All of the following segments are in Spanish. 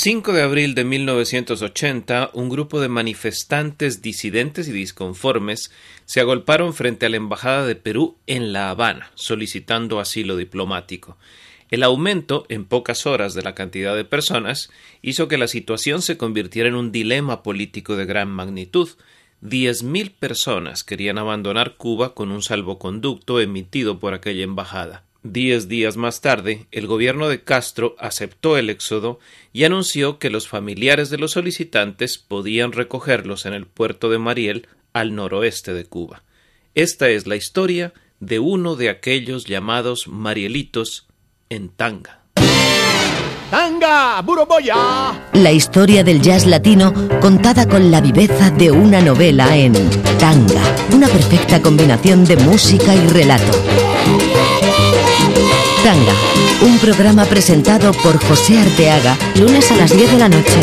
5 de abril de 1980, un grupo de manifestantes disidentes y disconformes se agolparon frente a la Embajada de Perú en La Habana, solicitando asilo diplomático. El aumento en pocas horas de la cantidad de personas hizo que la situación se convirtiera en un dilema político de gran magnitud. Diez mil personas querían abandonar Cuba con un salvoconducto emitido por aquella embajada. Diez días más tarde, el gobierno de Castro aceptó el éxodo y anunció que los familiares de los solicitantes podían recogerlos en el puerto de Mariel, al noroeste de Cuba. Esta es la historia de uno de aquellos llamados Marielitos en tanga. ¡Tanga! ¡Buroboya! La historia del jazz latino contada con la viveza de una novela en Tanga, una perfecta combinación de música y relato. Un programa presentado por José Arteaga, lunes a las 10 de la noche.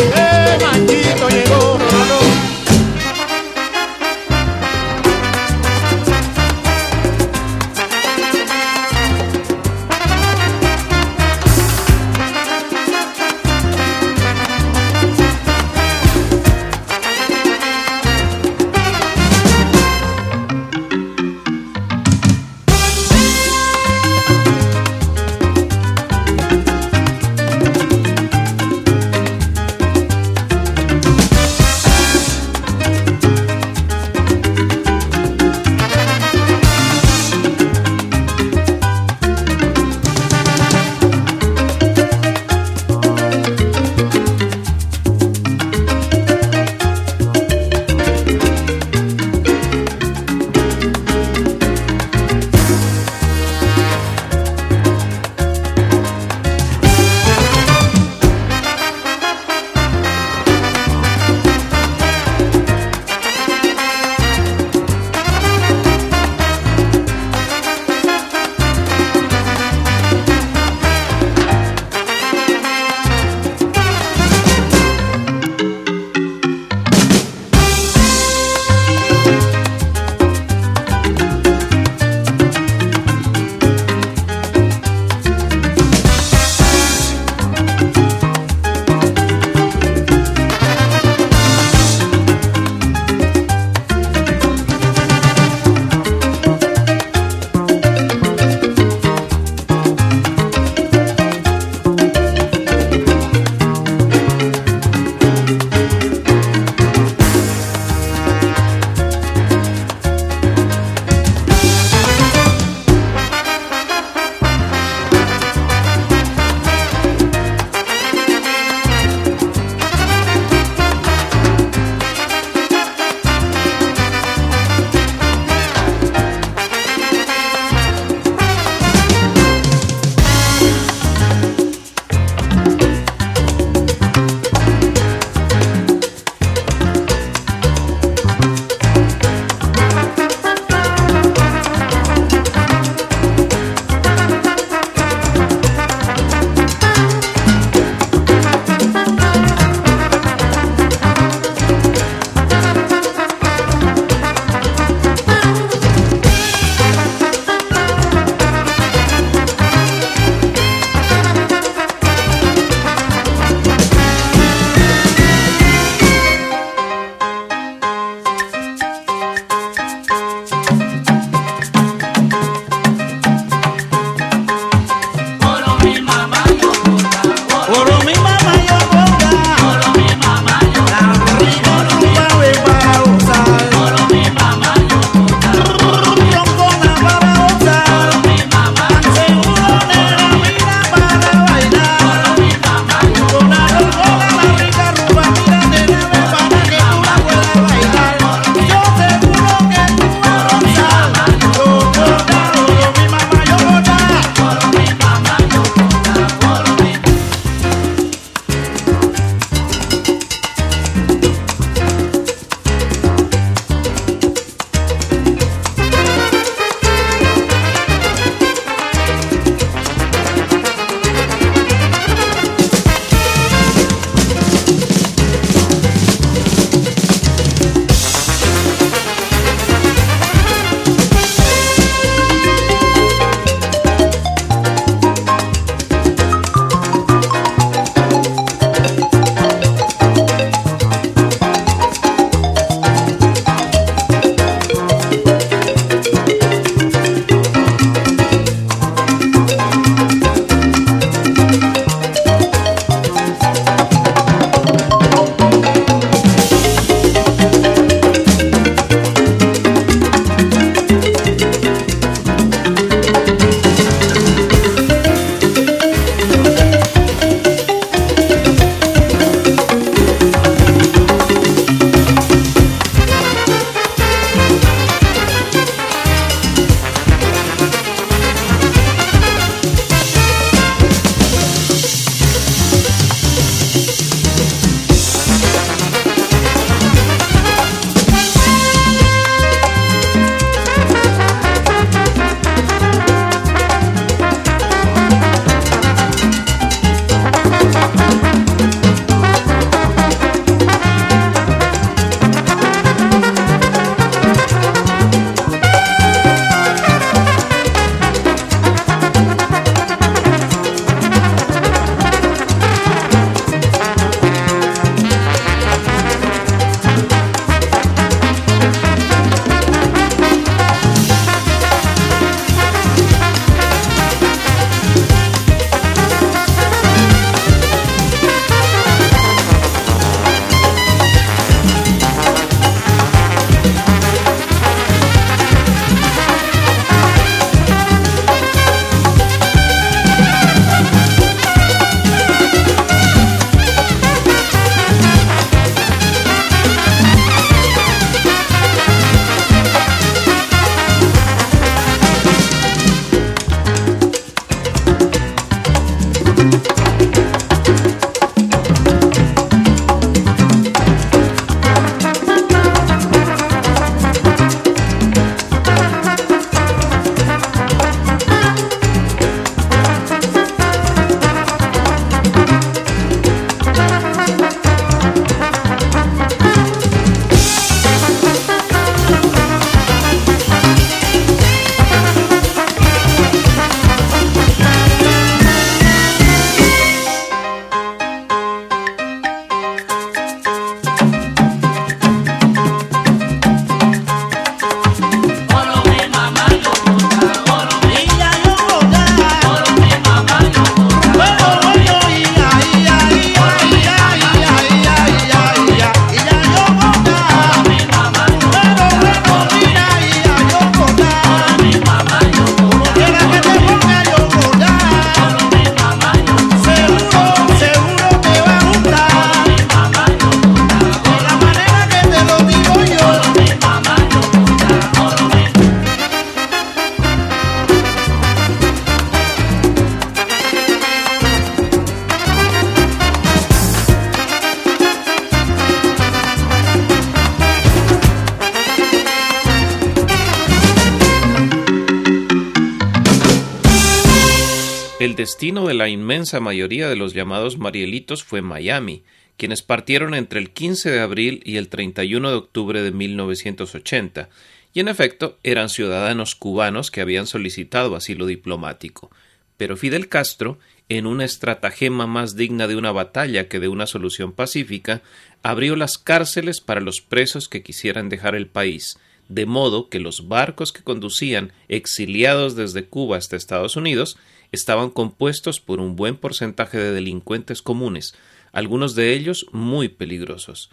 Mayoría de los llamados Marielitos fue Miami, quienes partieron entre el 15 de abril y el 31 de octubre de 1980, y en efecto eran ciudadanos cubanos que habían solicitado asilo diplomático. Pero Fidel Castro, en una estratagema más digna de una batalla que de una solución pacífica, abrió las cárceles para los presos que quisieran dejar el país, de modo que los barcos que conducían exiliados desde Cuba hasta Estados Unidos estaban compuestos por un buen porcentaje de delincuentes comunes, algunos de ellos muy peligrosos.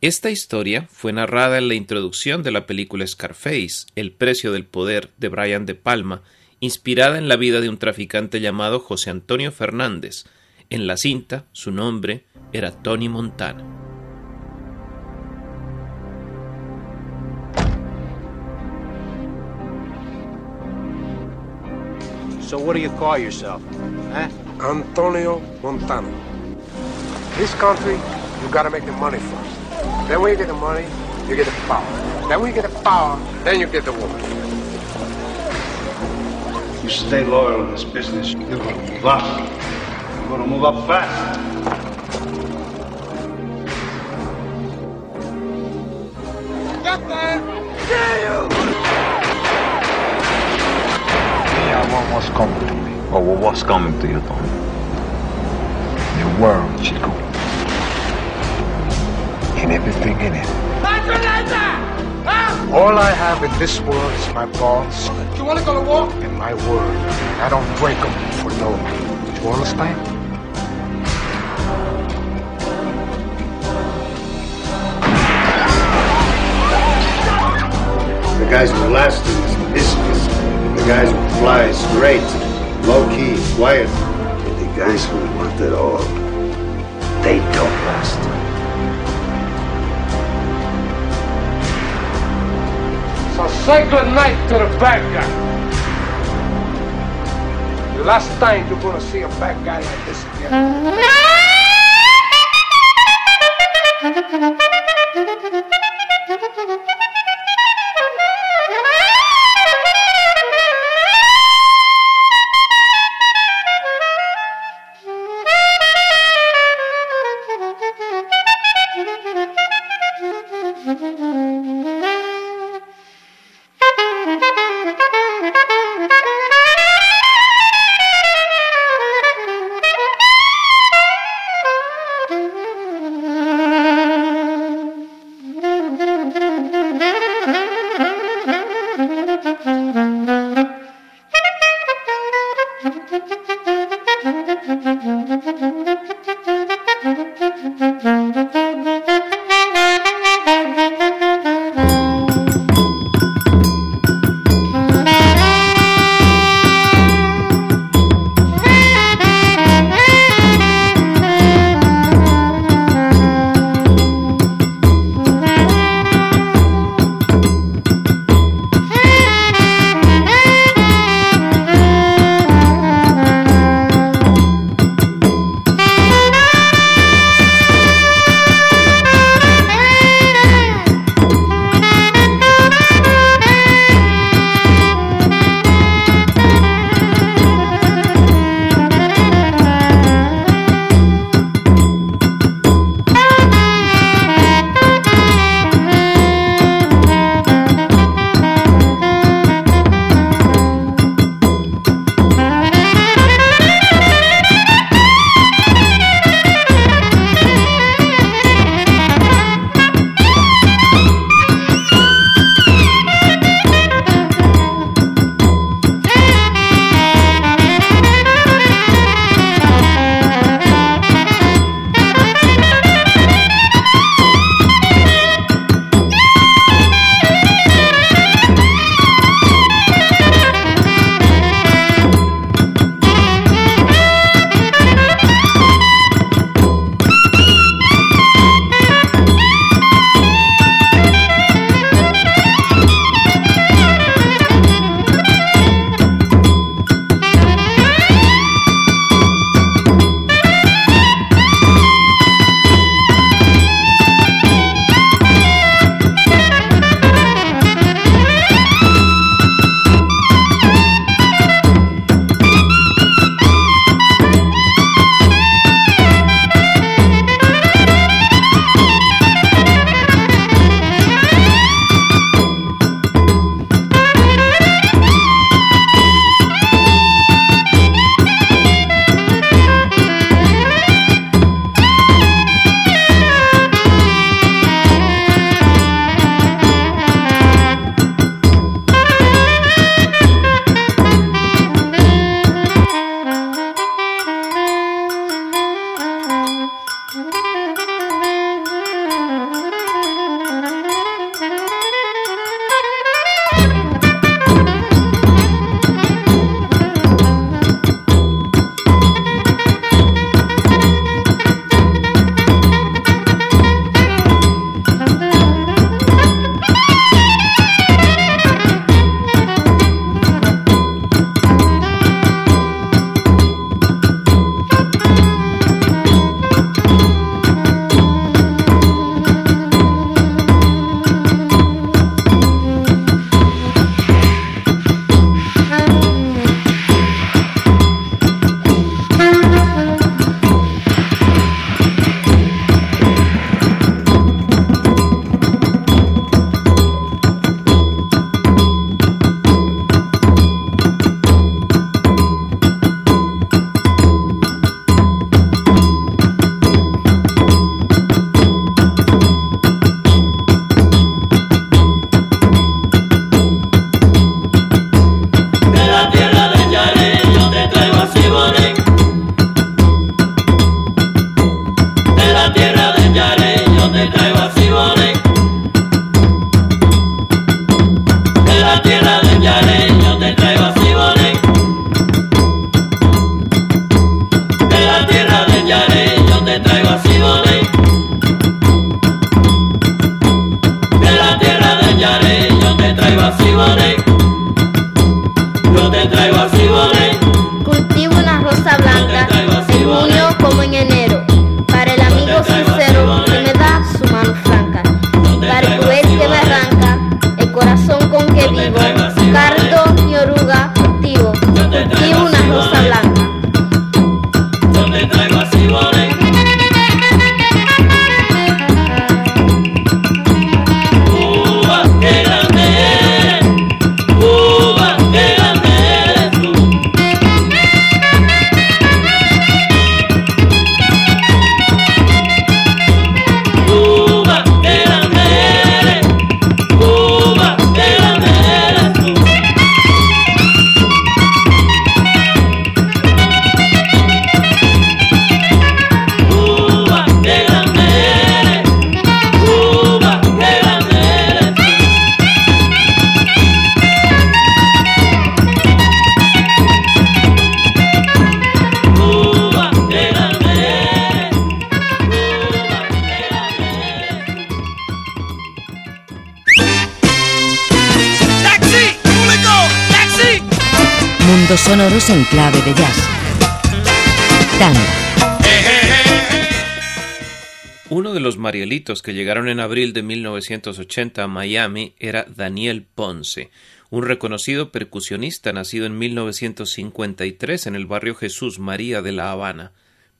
Esta historia fue narrada en la introducción de la película Scarface, El precio del poder de Brian De Palma, inspirada en la vida de un traficante llamado José Antonio Fernández. En la cinta, su nombre era Tony Montana. So what do you call yourself? Huh? Antonio Montano. This country, you gotta make the money first. Then when you get the money, you get the power. Then when you get the power, then you get the woman. You stay loyal in this business, you're gonna move up. You're gonna move up fast. Get there! Yeah, you! Yeah, what was coming to me? Or what was coming to you, Tony? The world, Chico. And everything in it. All I have in this world is my balls You wanna go to war? and my word. I don't break them for no one. You understand? The guys who last in this business, the guys who fly straight, low key, quiet. And the guys who want it all, they don't last. So say good night to the bad guy. The last time you're gonna see a bad guy like this again. sonoros en clave de jazz. Uno de los marielitos que llegaron en abril de 1980 a Miami era Daniel Ponce, un reconocido percusionista nacido en 1953 en el barrio Jesús María de La Habana.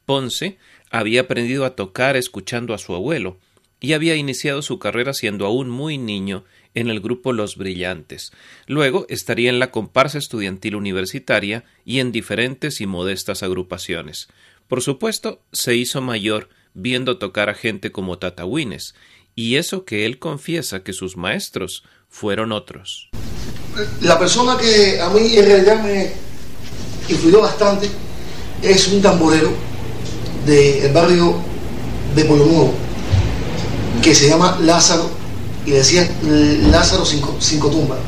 Ponce había aprendido a tocar escuchando a su abuelo y había iniciado su carrera siendo aún muy niño en el grupo Los Brillantes. Luego estaría en la comparsa estudiantil universitaria y en diferentes y modestas agrupaciones. Por supuesto, se hizo mayor viendo tocar a gente como Tata Wines, y eso que él confiesa que sus maestros fueron otros. La persona que a mí en realidad me influyó bastante es un tamborero del barrio de Nuevo, que se llama Lázaro, y decía Lázaro Cinco, cinco Tumbas.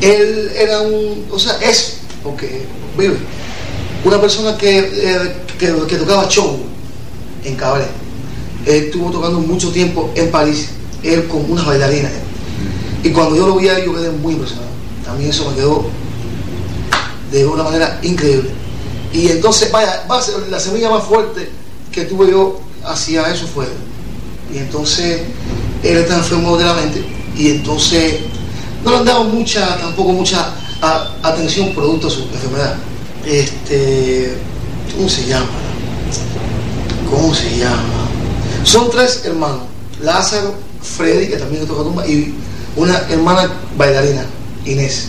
Él era un, o sea, es, porque vive, una persona que, eh, que, que tocaba show en cabaret. Él estuvo tocando mucho tiempo en París, él con unas bailarinas. Y cuando yo lo vi a él, yo quedé muy impresionado. También eso me quedó de una manera increíble. Y entonces, vaya, la semilla más fuerte que tuve yo hacia eso fue. Y entonces, él está enfermo de la mente. Y entonces, no le han dado mucha, tampoco mucha atención producto de su enfermedad. Este, ¿cómo se llama? ¿Cómo se llama? Son tres hermanos. Lázaro, Freddy, que también toca tumba, y una hermana bailarina, Inés.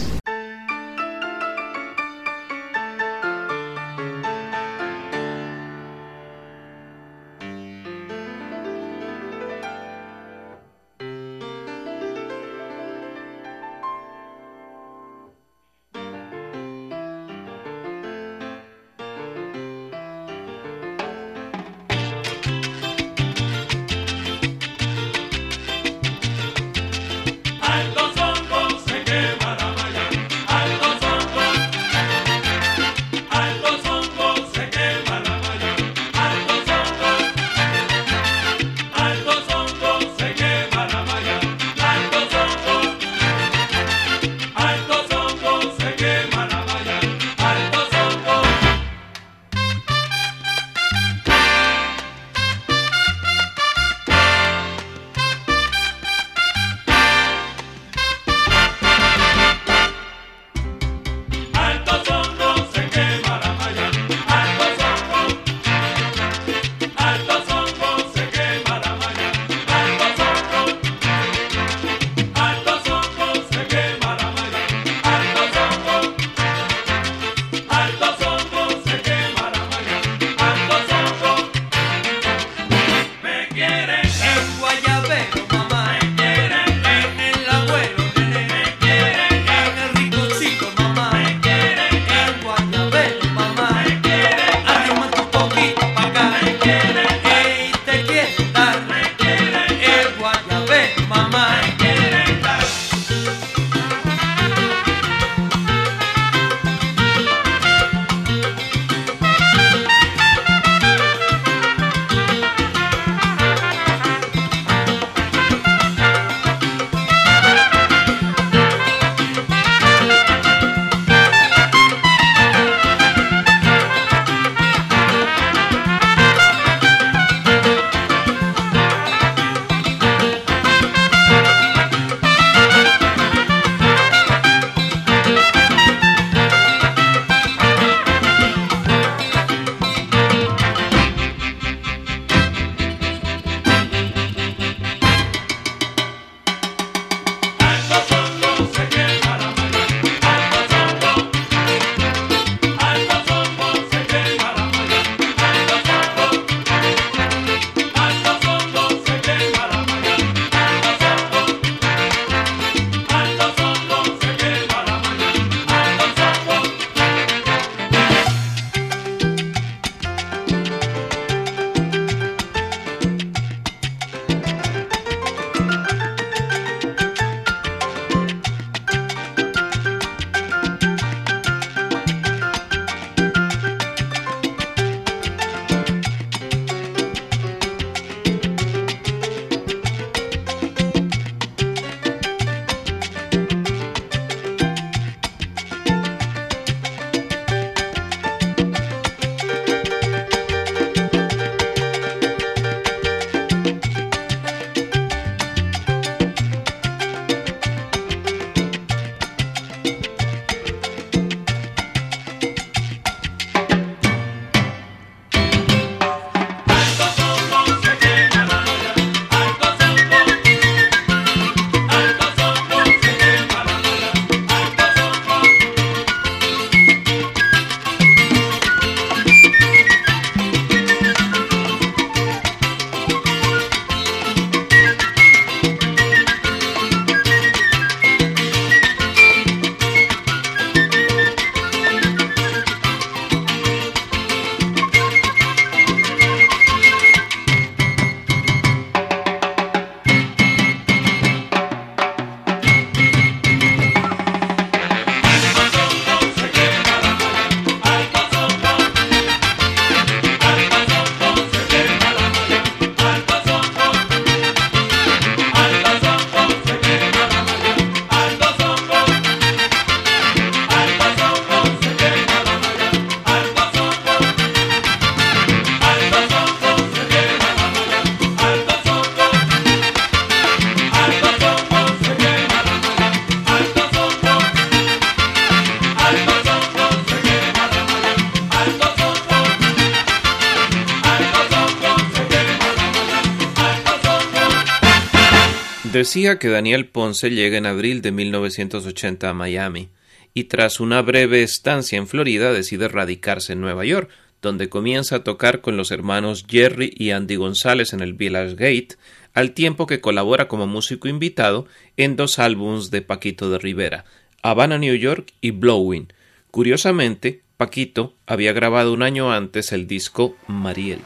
Decía que Daniel Ponce llega en abril de 1980 a Miami y tras una breve estancia en Florida decide radicarse en Nueva York, donde comienza a tocar con los hermanos Jerry y Andy González en el Village Gate, al tiempo que colabora como músico invitado en dos álbumes de Paquito de Rivera, Havana, New York y Blowing. Curiosamente, Paquito había grabado un año antes el disco Mariel.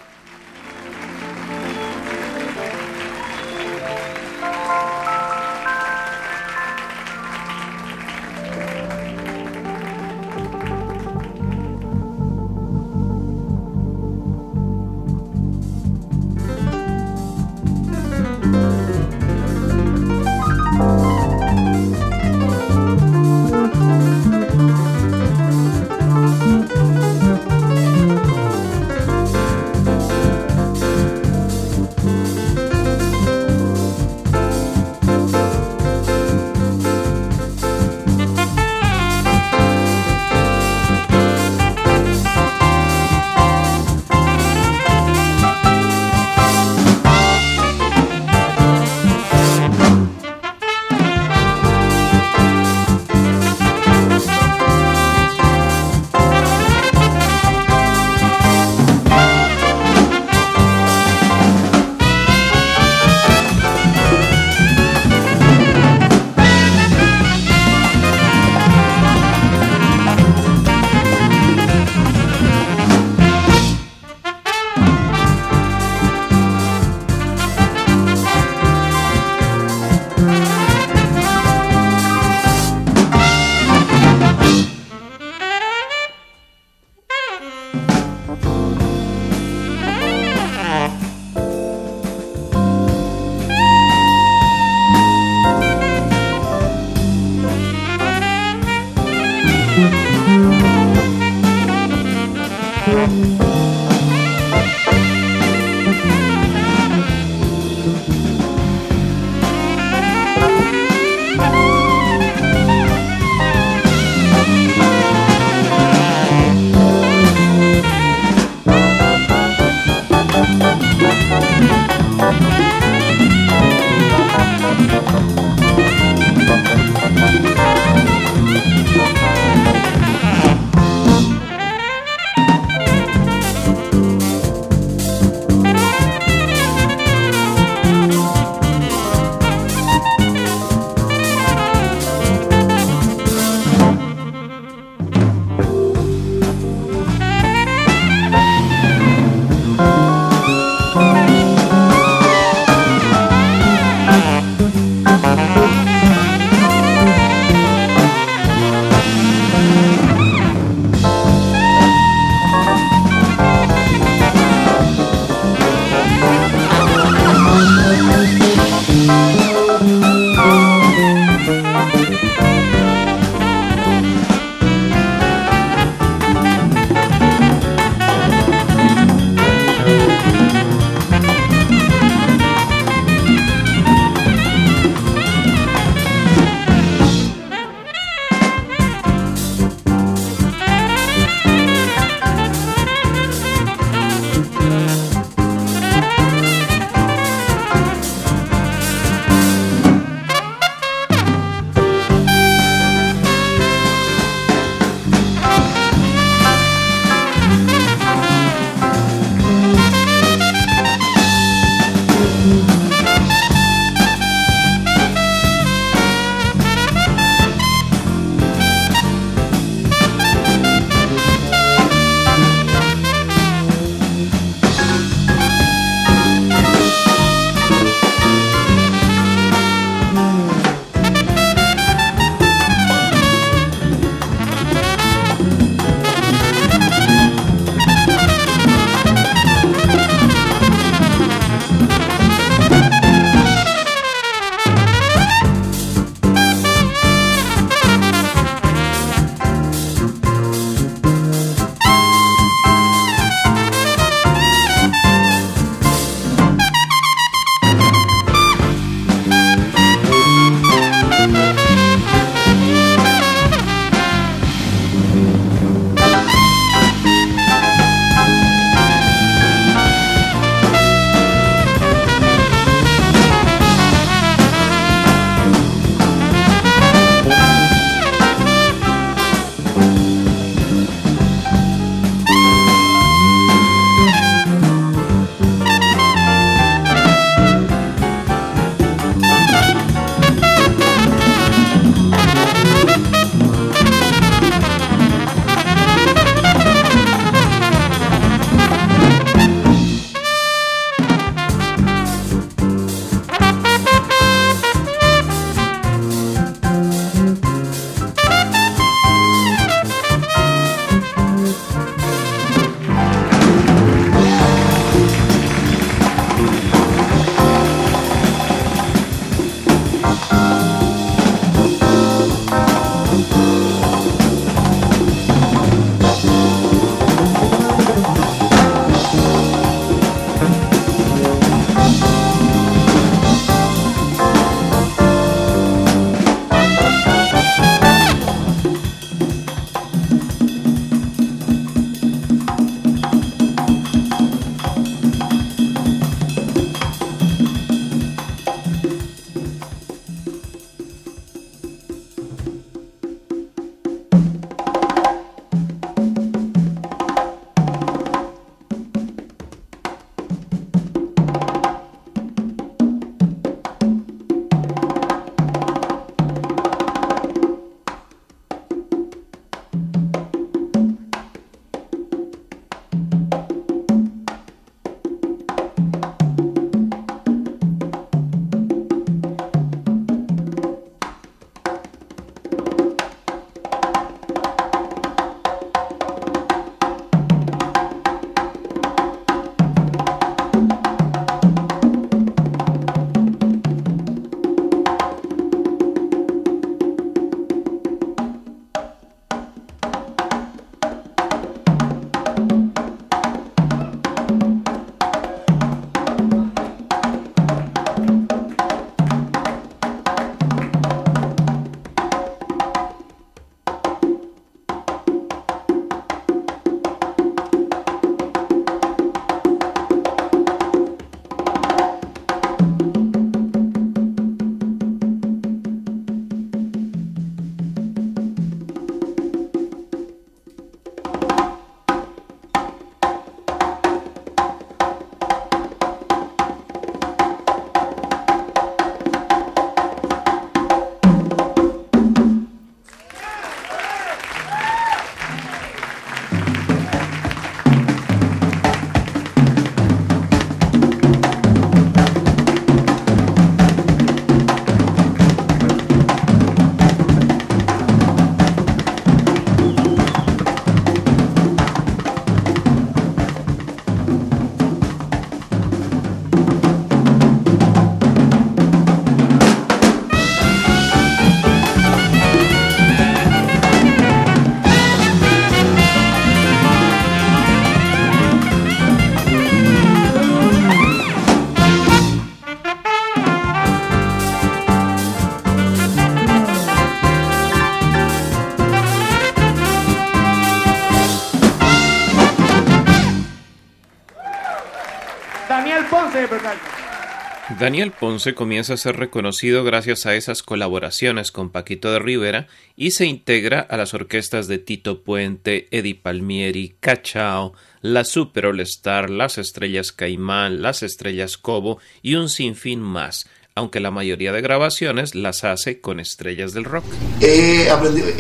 Daniel Ponce comienza a ser reconocido gracias a esas colaboraciones con Paquito de Rivera y se integra a las orquestas de Tito Puente, Eddie Palmieri, Cachao, la Super All Star, las Estrellas Caimán, las Estrellas Cobo y un sinfín más, aunque la mayoría de grabaciones las hace con estrellas del rock. He,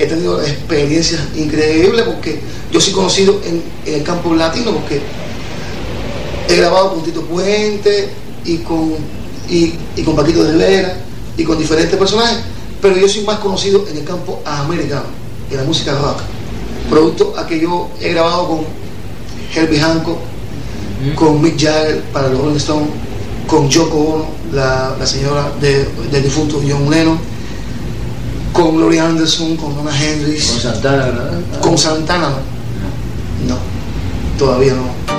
tenido experiencias increíbles porque yo soy conocido en, el campo latino porque he grabado con Tito Puente y con, y, con Paquito de Rivera y con diferentes personajes, pero yo soy más conocido en el campo americano, en la música rock, producto a que yo he grabado con Herbie Hancock, con Mick Jagger para los Rolling Stones, con Yoko Ono, la, señora de, del difunto John Lennon, con Gloria Anderson, con Donna Hendrix. Con Santana, ¿verdad? Con Santana, no, todavía no.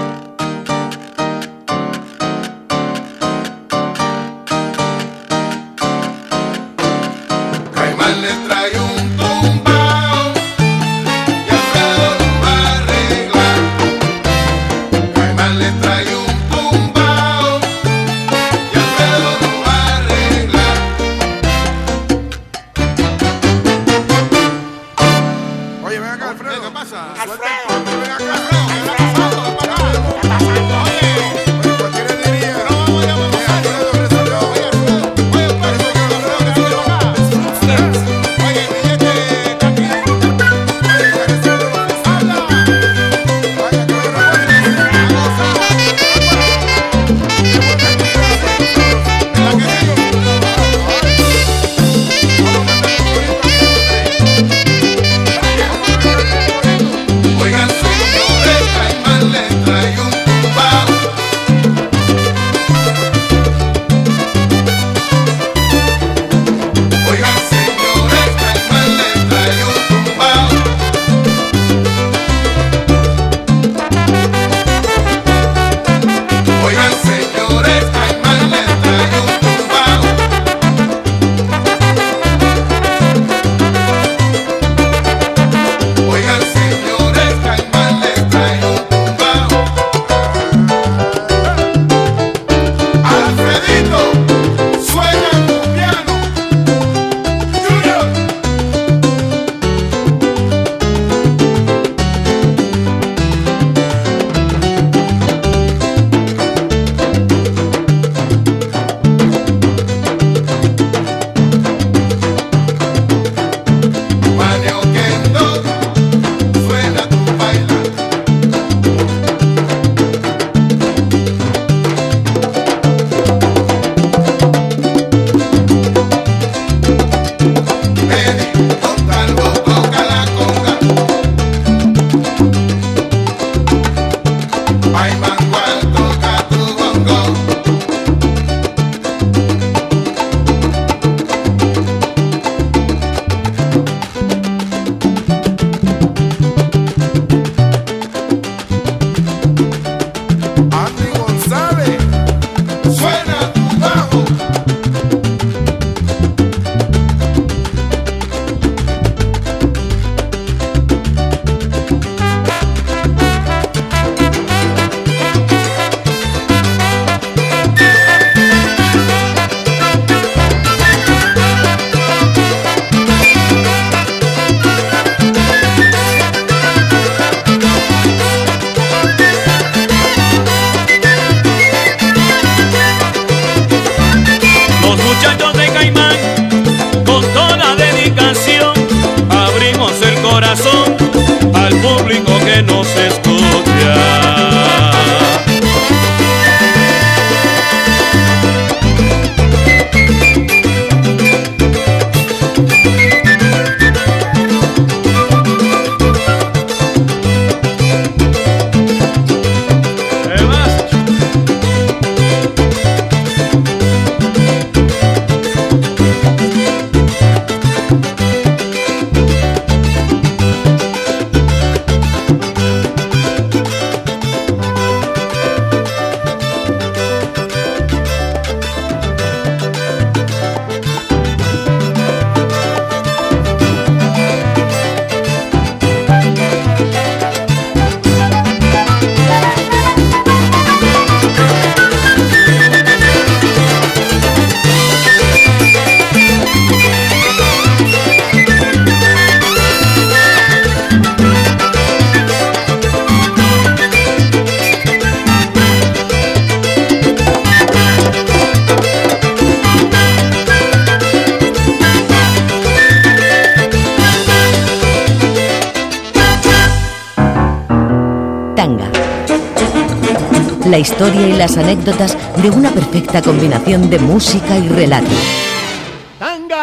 Historia y las anécdotas de una perfecta combinación de música y relato.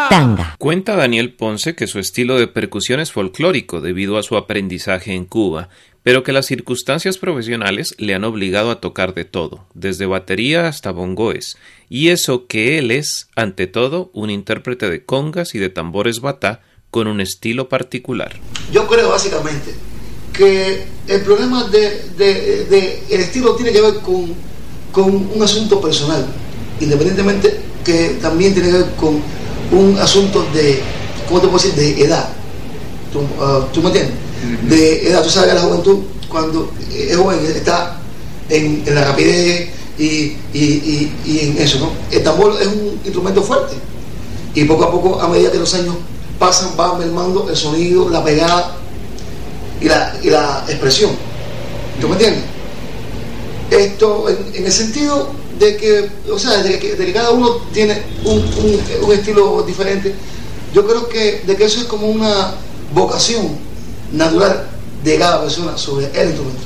Tanga. Cuenta Daniel Ponce que su estilo de percusión es folclórico debido a su aprendizaje en Cuba, pero que las circunstancias profesionales le han obligado a tocar de todo, desde batería hasta bongoes, y eso que él es, ante todo, un intérprete de congas y de tambores batá con un estilo particular. Yo creo básicamente que el problema de, de, el estilo tiene que ver con, con un asunto personal, independientemente que también tiene que ver con un asunto de, ¿cómo te puedo decir?, de edad. ¿Tú, ah, me entiendes? De edad. Tú sabes que la juventud, cuando es joven, está en, la rapidez y, en eso, ¿no? El tambor es un instrumento fuerte. Y poco a poco, a medida que los años pasan, va mermando el sonido, la pegada y la, y la expresión. ¿Tú me entiendes? Esto, en el sentido de que, o sea, de que, cada uno tiene un, un, estilo diferente. Yo creo que de que eso es como una vocación natural de cada persona sobre el instrumento.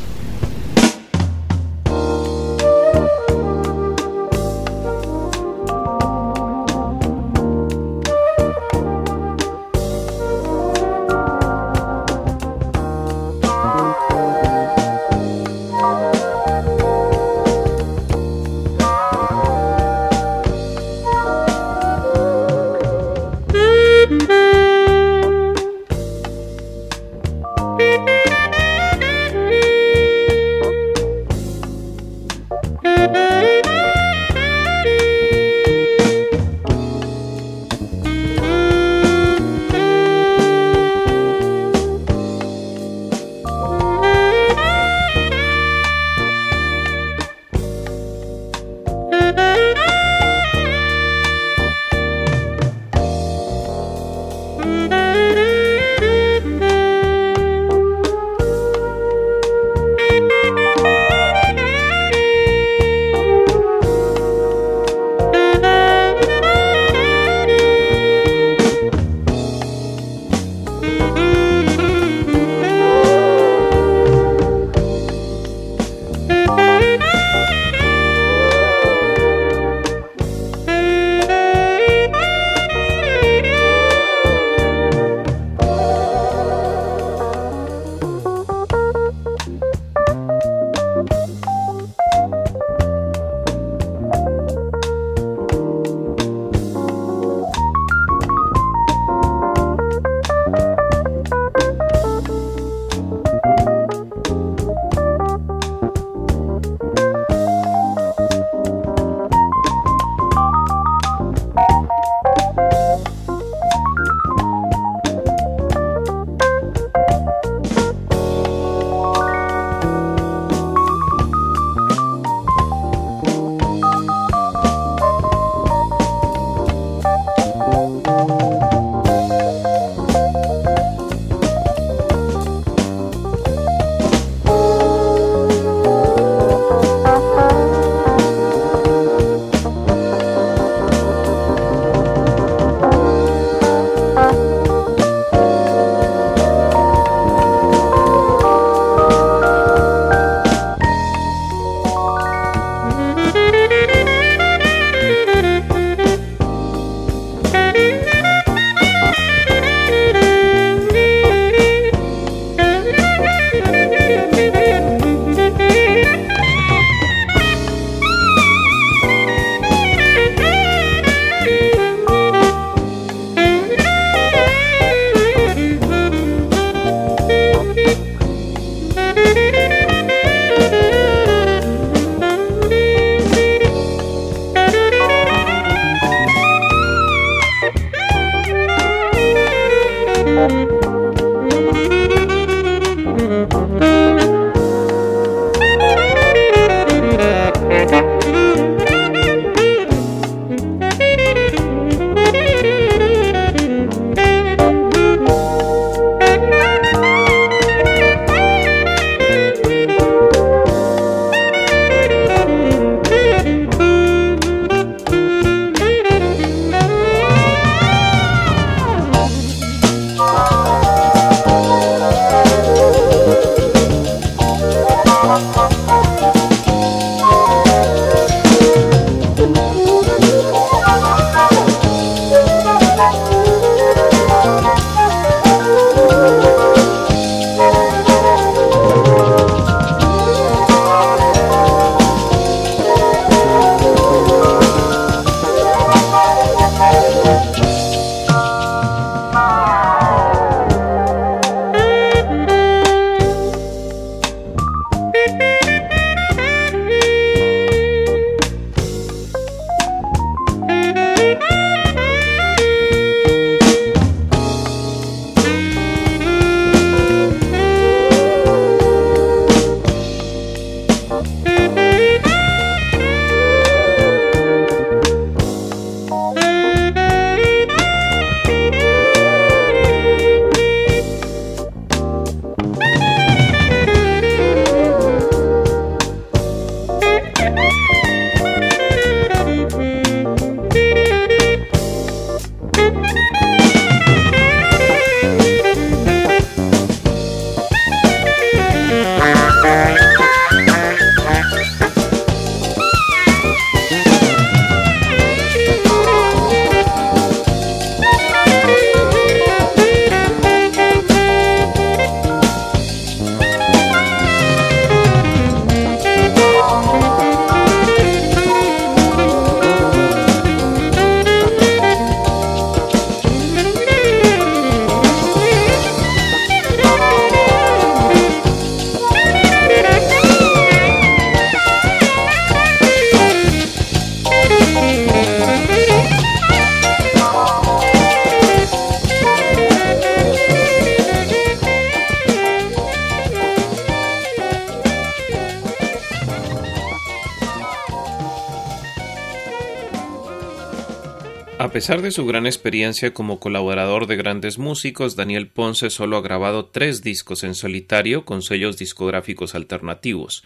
A pesar de su gran experiencia como colaborador de grandes músicos, Daniel Ponce solo ha grabado tres discos en solitario con sellos discográficos alternativos.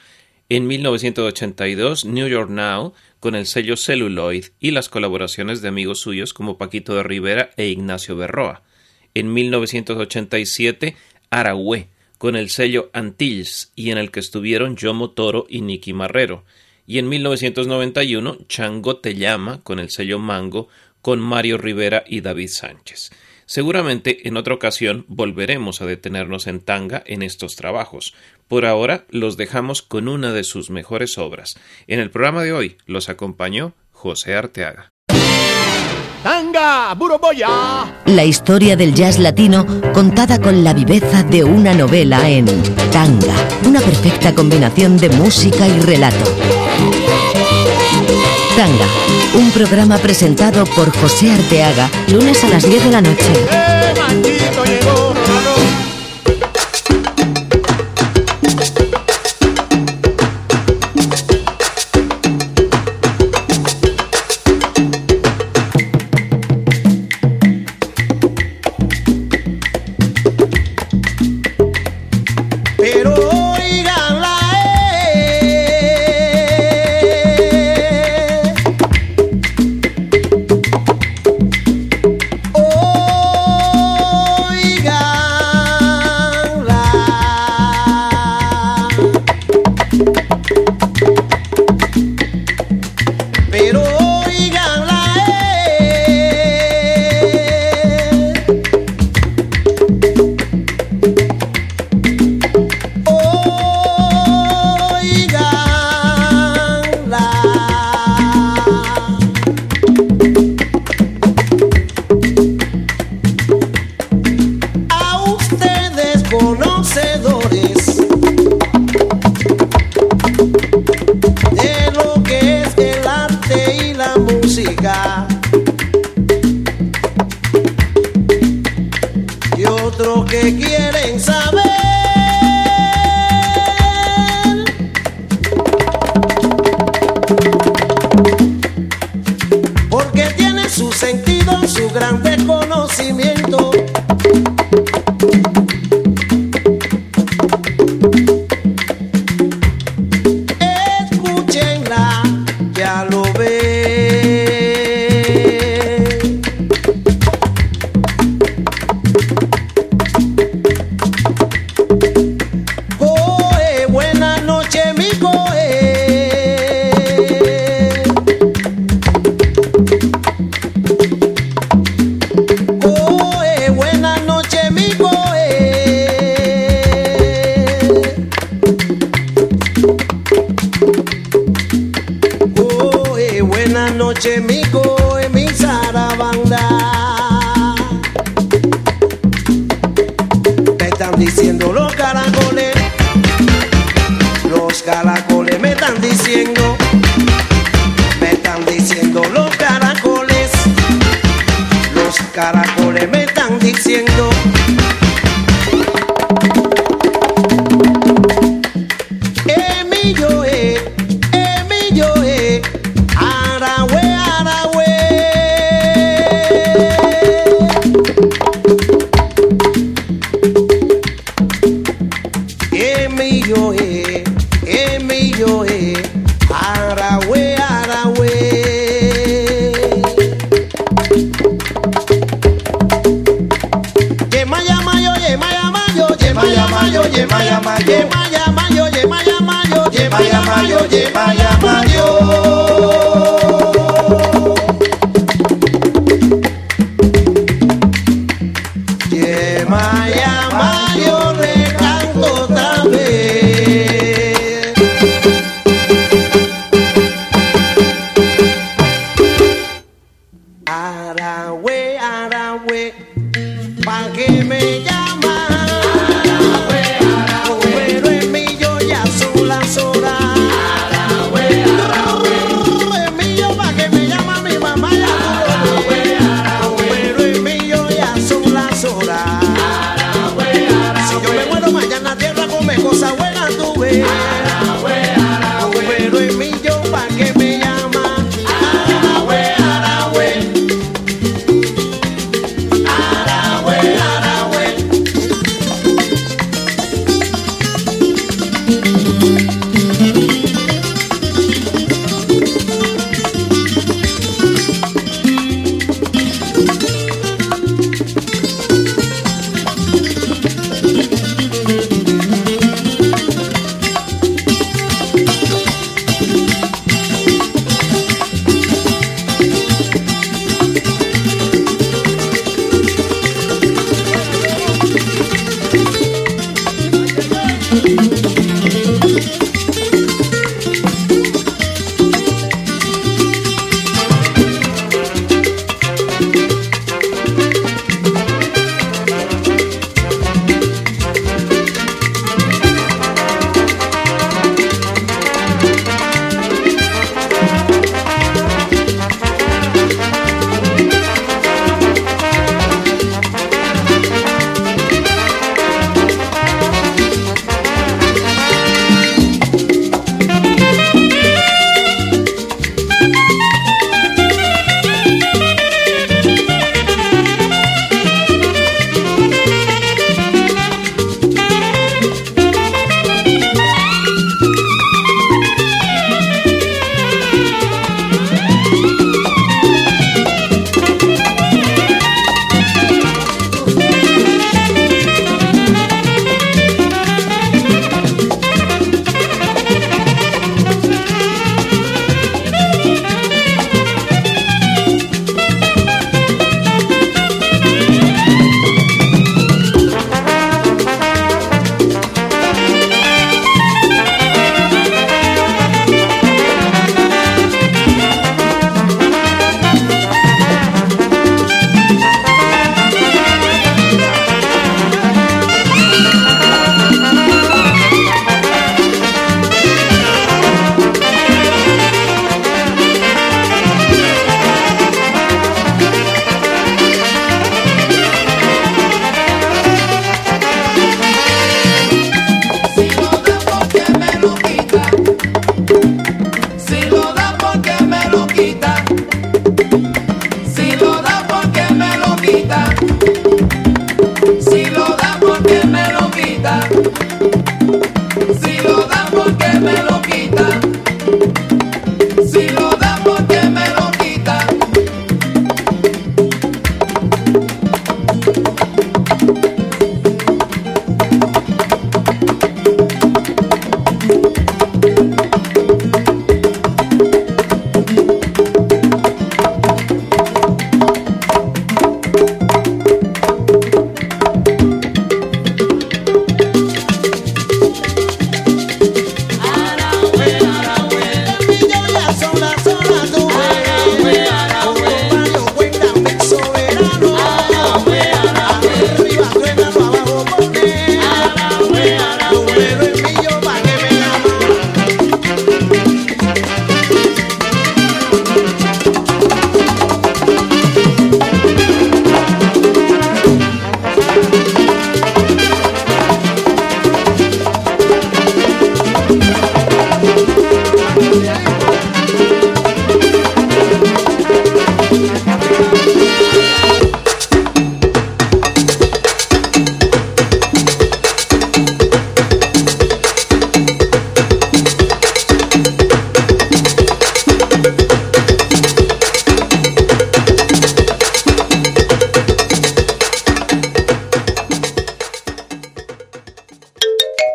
En 1982, New York Now, con el sello Celluloid y las colaboraciones de amigos suyos como Paquito de Rivera e Ignacio Berroa. En 1987, Aragüe, con el sello Antilles y en el que estuvieron Yomo Toro y Nicky Marrero. Y en 1991, Chango Te Llama, con el sello Mango, con Mario Rivera y David Sánchez. Seguramente en otra ocasión volveremos a detenernos en tanga en estos trabajos. Por ahora los dejamos con una de sus mejores obras. En el programa de hoy los acompañó José Arteaga. ¡Tanga! ¡Buroboya! La historia del jazz latino contada con la viveza de una novela en Tanga, una perfecta combinación de música y relato. Tanga, un programa presentado por José Arteaga, lunes a las 10 de la noche. caracoles me están diciendo